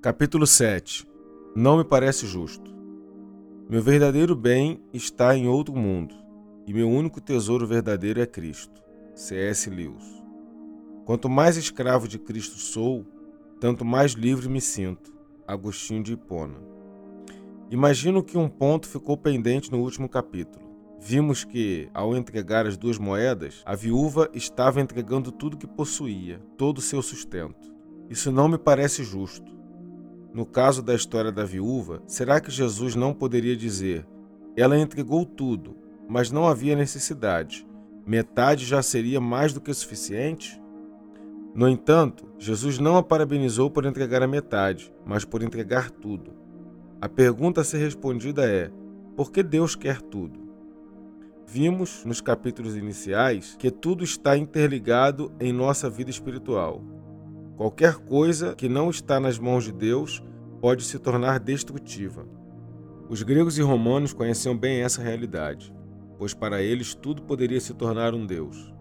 Capítulo 7 Não me parece justo. Meu verdadeiro bem está em outro mundo, e meu único tesouro verdadeiro é Cristo. C.S. Lewis. Quanto mais escravo de Cristo sou, tanto mais livre me sinto. Agostinho de Hipona. Imagino que um ponto ficou pendente no último capítulo. Vimos que, ao entregar as duas moedas, a viúva estava entregando tudo que possuía, todo o seu sustento. Isso não me parece justo. No caso da história da viúva, será que Jesus não poderia dizer: ela entregou tudo, mas não havia necessidade? Metade já seria mais do que suficiente? No entanto, Jesus não a parabenizou por entregar a metade, mas por entregar tudo. A pergunta a ser respondida é: por que Deus quer tudo? Vimos nos capítulos iniciais que tudo está interligado em nossa vida espiritual. Qualquer coisa que não está nas mãos de Deus pode se tornar destrutiva. Os gregos e romanos conheciam bem essa realidade, pois para eles tudo poderia se tornar um deus.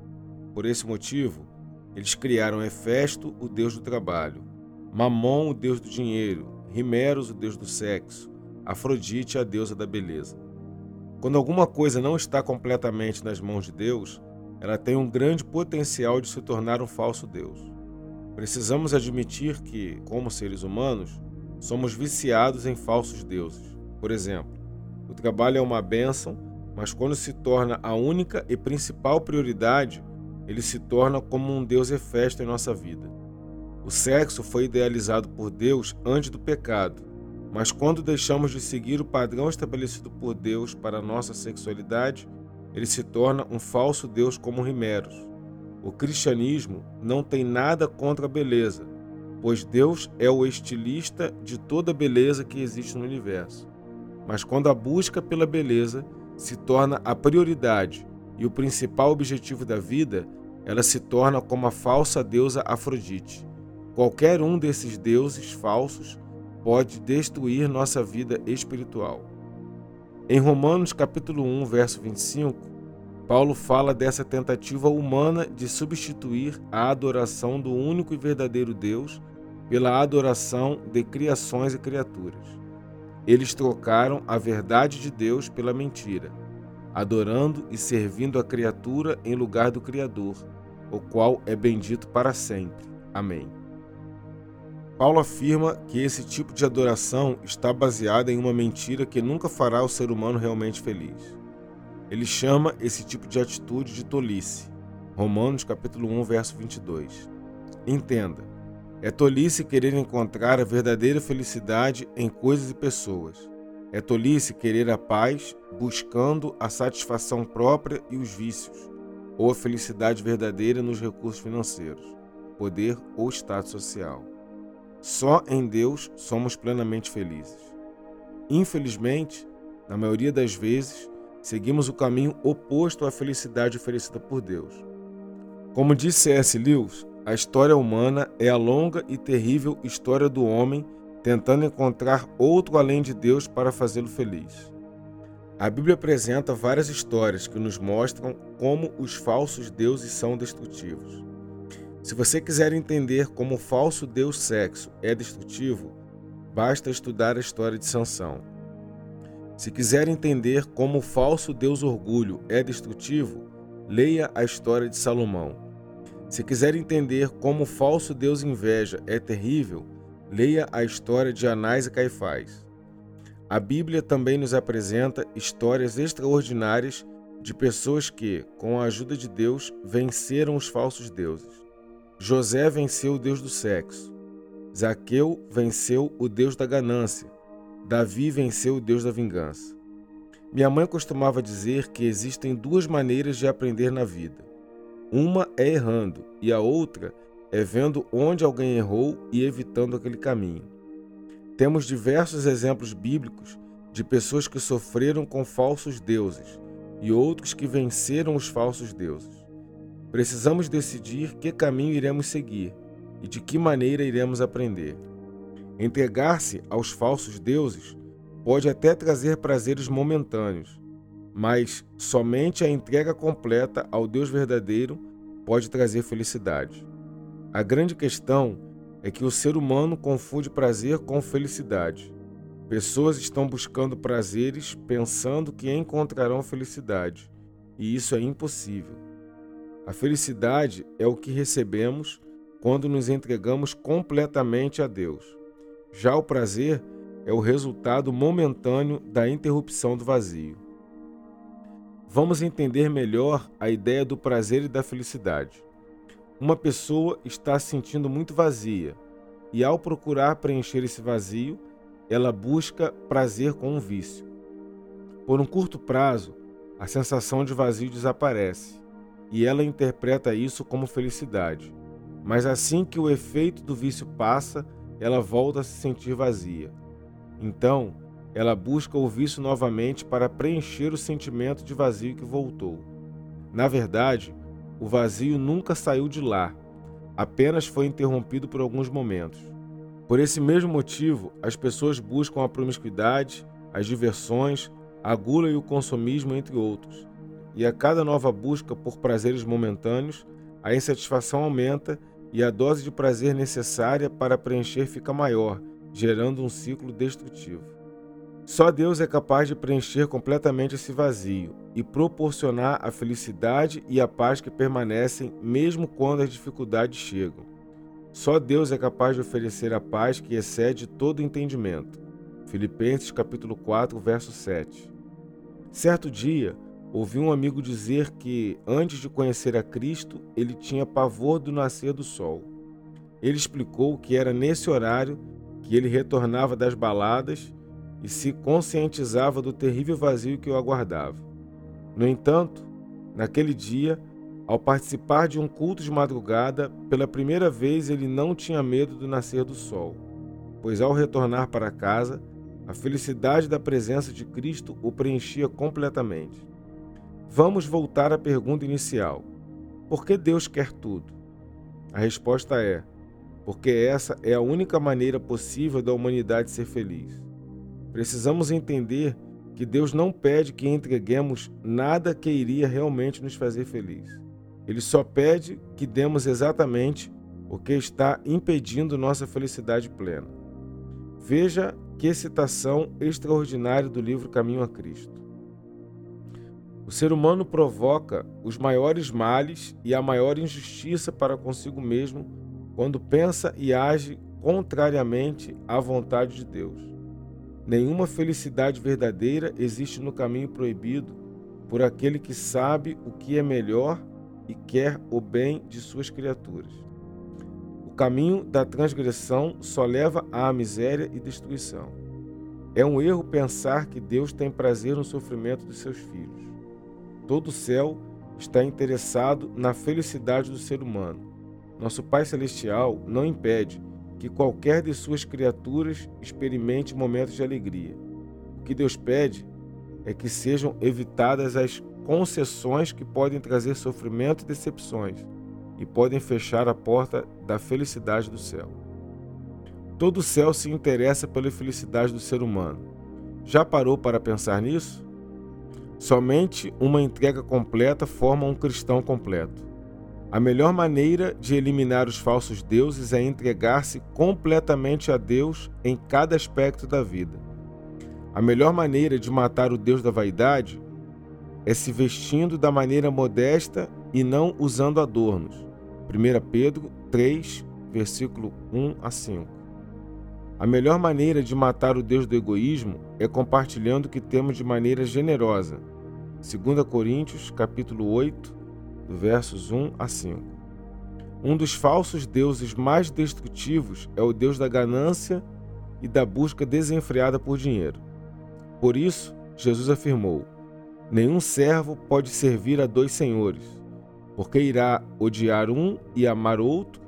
Por esse motivo, eles criaram Hefesto, o deus do trabalho, Mamon, o deus do dinheiro, Rimeros, o deus do sexo, Afrodite, a deusa da beleza. Quando alguma coisa não está completamente nas mãos de Deus, ela tem um grande potencial de se tornar um falso deus. Precisamos admitir que, como seres humanos, somos viciados em falsos deuses. Por exemplo, o trabalho é uma bênção, mas quando se torna a única e principal prioridade, ele se torna como um Deus efesto em nossa vida. O sexo foi idealizado por Deus antes do pecado, mas quando deixamos de seguir o padrão estabelecido por Deus para a nossa sexualidade, ele se torna um falso Deus como Rimeros. O cristianismo não tem nada contra a beleza, pois Deus é o estilista de toda beleza que existe no universo. Mas quando a busca pela beleza se torna a prioridade e o principal objetivo da vida, ela se torna como a falsa deusa Afrodite. Qualquer um desses deuses falsos pode destruir nossa vida espiritual. Em Romanos capítulo 1, verso 25, Paulo fala dessa tentativa humana de substituir a adoração do único e verdadeiro Deus pela adoração de criações e criaturas. Eles trocaram a verdade de Deus pela mentira, adorando e servindo a criatura em lugar do Criador, o qual é bendito para sempre. Amém. Paulo afirma que esse tipo de adoração está baseada em uma mentira que nunca fará o ser humano realmente feliz. Ele chama esse tipo de atitude de tolice. Romanos capítulo 1, verso 22. Entenda, é tolice querer encontrar a verdadeira felicidade em coisas e pessoas. É tolice querer a paz buscando a satisfação própria e os vícios, ou a felicidade verdadeira nos recursos financeiros, poder ou status social. Só em Deus somos plenamente felizes. Infelizmente, na maioria das vezes, seguimos o caminho oposto à felicidade oferecida por Deus. Como disse C.S. Lewis, a história humana é a longa e terrível história do homem tentando encontrar outro além de Deus para fazê-lo feliz. A Bíblia apresenta várias histórias que nos mostram como os falsos deuses são destrutivos. Se você quiser entender como o falso deus sexo é destrutivo, basta estudar a história de Sansão. Se quiser entender como o falso Deus orgulho é destrutivo, leia a história de Salomão. Se quiser entender como o falso Deus inveja é terrível, leia a história de Anás e Caifás. A Bíblia também nos apresenta histórias extraordinárias de pessoas que, com a ajuda de Deus, venceram os falsos deuses. José venceu o Deus do sexo. Zaqueu venceu o Deus da ganância. Davi venceu o Deus da vingança. Minha mãe costumava dizer que existem duas maneiras de aprender na vida: Uma é errando e a outra é vendo onde alguém errou e evitando aquele caminho. Temos diversos exemplos bíblicos de pessoas que sofreram com falsos deuses e outros que venceram os falsos deuses. Precisamos decidir que caminho iremos seguir e de que maneira iremos aprender. Entregar-se aos falsos deuses pode até trazer prazeres momentâneos, mas somente a entrega completa ao Deus verdadeiro pode trazer felicidade. A grande questão é que o ser humano confunde prazer com felicidade. Pessoas estão buscando prazeres pensando que encontrarão felicidade, e isso é impossível. A felicidade é o que recebemos quando nos entregamos completamente a Deus. Já o prazer é o resultado momentâneo da interrupção do vazio. Vamos entender melhor a ideia do prazer e da felicidade. Uma pessoa está se sentindo muito vazia e, ao procurar preencher esse vazio, ela busca prazer com um vício. Por um curto prazo, a sensação de vazio desaparece e ela interpreta isso como felicidade. Mas assim que o efeito do vício passa, ela volta a se sentir vazia. Então, ela busca o vício novamente para preencher o sentimento de vazio que voltou. Na verdade, o vazio nunca saiu de lá, apenas foi interrompido por alguns momentos. Por esse mesmo motivo, as pessoas buscam a promiscuidade, as diversões, a gula e o consumismo, entre outros. E a cada nova busca por prazeres momentâneos, a insatisfação aumenta e a dose de prazer necessária para preencher fica maior, gerando um ciclo destrutivo. Só Deus é capaz de preencher completamente esse vazio e proporcionar a felicidade e a paz que permanecem mesmo quando as dificuldades chegam. Só Deus é capaz de oferecer a paz que excede todo entendimento. Filipenses capítulo 4, verso 7. Certo dia, ouvi um amigo dizer que antes de conhecer a Cristo, ele tinha pavor do nascer do sol. Ele explicou que era nesse horário que ele retornava das baladas e se conscientizava do terrível vazio que o aguardava. No entanto, naquele dia, ao participar de um culto de madrugada, pela primeira vez ele não tinha medo do nascer do sol, pois ao retornar para casa, a felicidade da presença de Cristo o preenchia completamente. Vamos voltar à pergunta inicial: por que Deus quer tudo? A resposta é: porque essa é a única maneira possível da humanidade ser feliz. Precisamos entender que Deus não pede que entreguemos nada que iria realmente nos fazer feliz. Ele só pede que demos exatamente o que está impedindo nossa felicidade plena. Veja que citação extraordinária do livro Caminho a Cristo. O ser humano provoca os maiores males e a maior injustiça para consigo mesmo quando pensa e age contrariamente à vontade de Deus. Nenhuma felicidade verdadeira existe no caminho proibido por aquele que sabe o que é melhor e quer o bem de suas criaturas. O caminho da transgressão só leva à miséria e destruição. É um erro pensar que Deus tem prazer no sofrimento dos seus filhos. Todo o céu está interessado na felicidade do ser humano. Nosso Pai Celestial não impede que qualquer de suas criaturas experimente momentos de alegria. O que Deus pede é que sejam evitadas as concessões que podem trazer sofrimento e decepções e podem fechar a porta da felicidade do céu. Todo o céu se interessa pela felicidade do ser humano. Já parou para pensar nisso? Somente uma entrega completa forma um cristão completo. A melhor maneira de eliminar os falsos deuses é entregar-se completamente a Deus em cada aspecto da vida. A melhor maneira de matar o Deus da vaidade é se vestindo da maneira modesta e não usando adornos. 1 Pedro 3, versículo 1 a 5. A melhor maneira de matar o Deus do egoísmo é compartilhando o que temos de maneira generosa. 2 Coríntios, capítulo 8, versos 1 a 5. Um dos falsos deuses mais destrutivos é o deus da ganância e da busca desenfreada por dinheiro. Por isso, Jesus afirmou: Nenhum servo pode servir a dois senhores, porque irá odiar um e amar outro,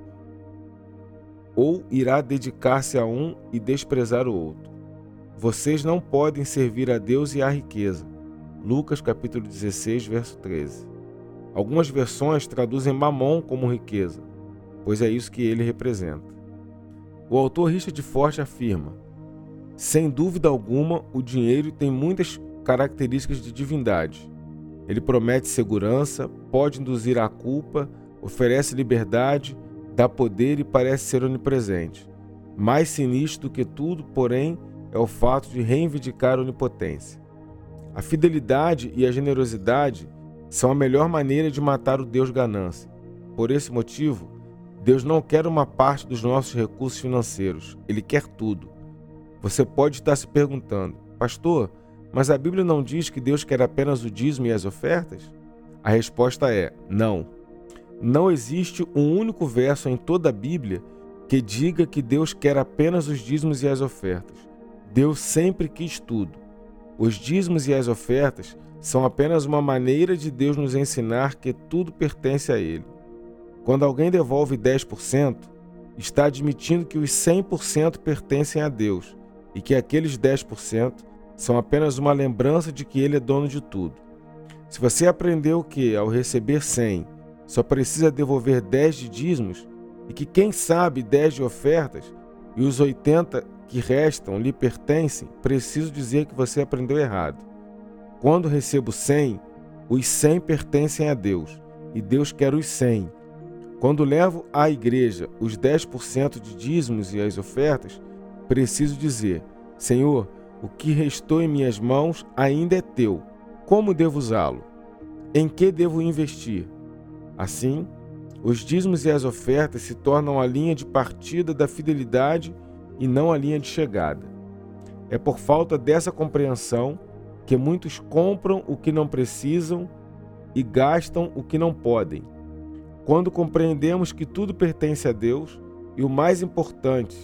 ou irá dedicar-se a um e desprezar o outro. Vocês não podem servir a Deus e à riqueza. Lucas capítulo 16, verso 13. Algumas versões traduzem mamon como riqueza, pois é isso que ele representa. O autor Richard Forte afirma: Sem dúvida alguma, o dinheiro tem muitas características de divindade. Ele promete segurança, pode induzir à culpa, oferece liberdade, dá poder e parece ser onipresente. Mais sinistro do que tudo, porém, é o fato de reivindicar onipotência. A fidelidade e a generosidade são a melhor maneira de matar o Deus ganância. Por esse motivo, Deus não quer uma parte dos nossos recursos financeiros, Ele quer tudo. Você pode estar se perguntando, pastor, mas a Bíblia não diz que Deus quer apenas o dízimo e as ofertas? A resposta é não. Não existe um único verso em toda a Bíblia que diga que Deus quer apenas os dízimos e as ofertas. Deus sempre quis tudo. Os dízimos e as ofertas são apenas uma maneira de Deus nos ensinar que tudo pertence a Ele. Quando alguém devolve 10%, está admitindo que os 100% pertencem a Deus e que aqueles 10% são apenas uma lembrança de que Ele é dono de tudo. Se você aprendeu que, ao receber 100, só precisa devolver 10 de dízimos e que, quem sabe, 10 de ofertas e os 80 que restam lhe pertencem, preciso dizer que você aprendeu errado. Quando recebo 100, os 100 pertencem a Deus e Deus quer os 100. Quando levo à igreja os 10% de dízimos e as ofertas, preciso dizer: Senhor, o que restou em minhas mãos ainda é teu. Como devo usá-lo? Em que devo investir? Assim, os dízimos e as ofertas se tornam a linha de partida da fidelidade e não a linha de chegada. É por falta dessa compreensão que muitos compram o que não precisam e gastam o que não podem quando compreendemos que tudo pertence a Deus e o mais importante,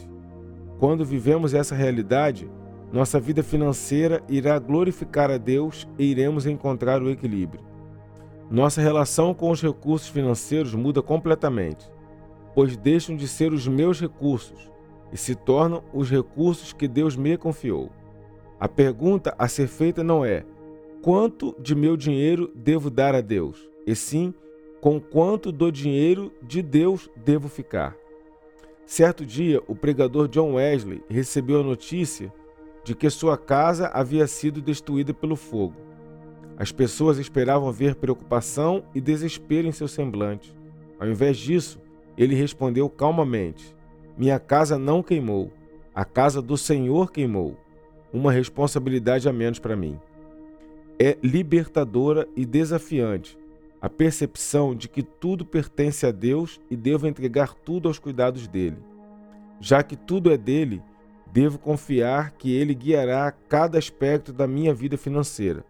quando vivemos essa realidade, nossa vida financeira irá glorificar a Deus e iremos encontrar o equilíbrio. Nossa relação com os recursos financeiros muda completamente, pois deixam de ser os meus recursos e se tornam os recursos que Deus me confiou. A pergunta a ser feita não é quanto de meu dinheiro devo dar a Deus, e sim com quanto do dinheiro de Deus devo ficar. Certo dia, o pregador John Wesley recebeu a notícia de que sua casa havia sido destruída pelo fogo. As pessoas esperavam ver preocupação e desespero em seu semblante. Ao invés disso, ele respondeu calmamente: Minha casa não queimou, a casa do Senhor queimou. Uma responsabilidade a menos para mim. É libertadora e desafiante a percepção de que tudo pertence a Deus e devo entregar tudo aos cuidados dele. Já que tudo é dele, devo confiar que ele guiará cada aspecto da minha vida financeira,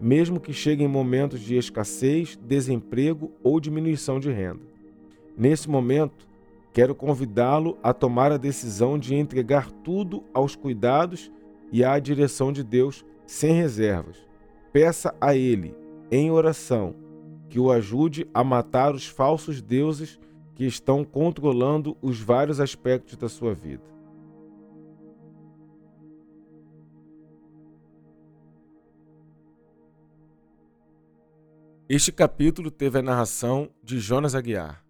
mesmo que cheguem momentos de escassez, desemprego ou diminuição de renda. Nesse momento, quero convidá-lo a tomar a decisão de entregar tudo aos cuidados e à direção de Deus sem reservas. Peça a Ele, em oração, que o ajude a matar os falsos deuses que estão controlando os vários aspectos da sua vida. Este capítulo teve a narração de Jonas Aguiar.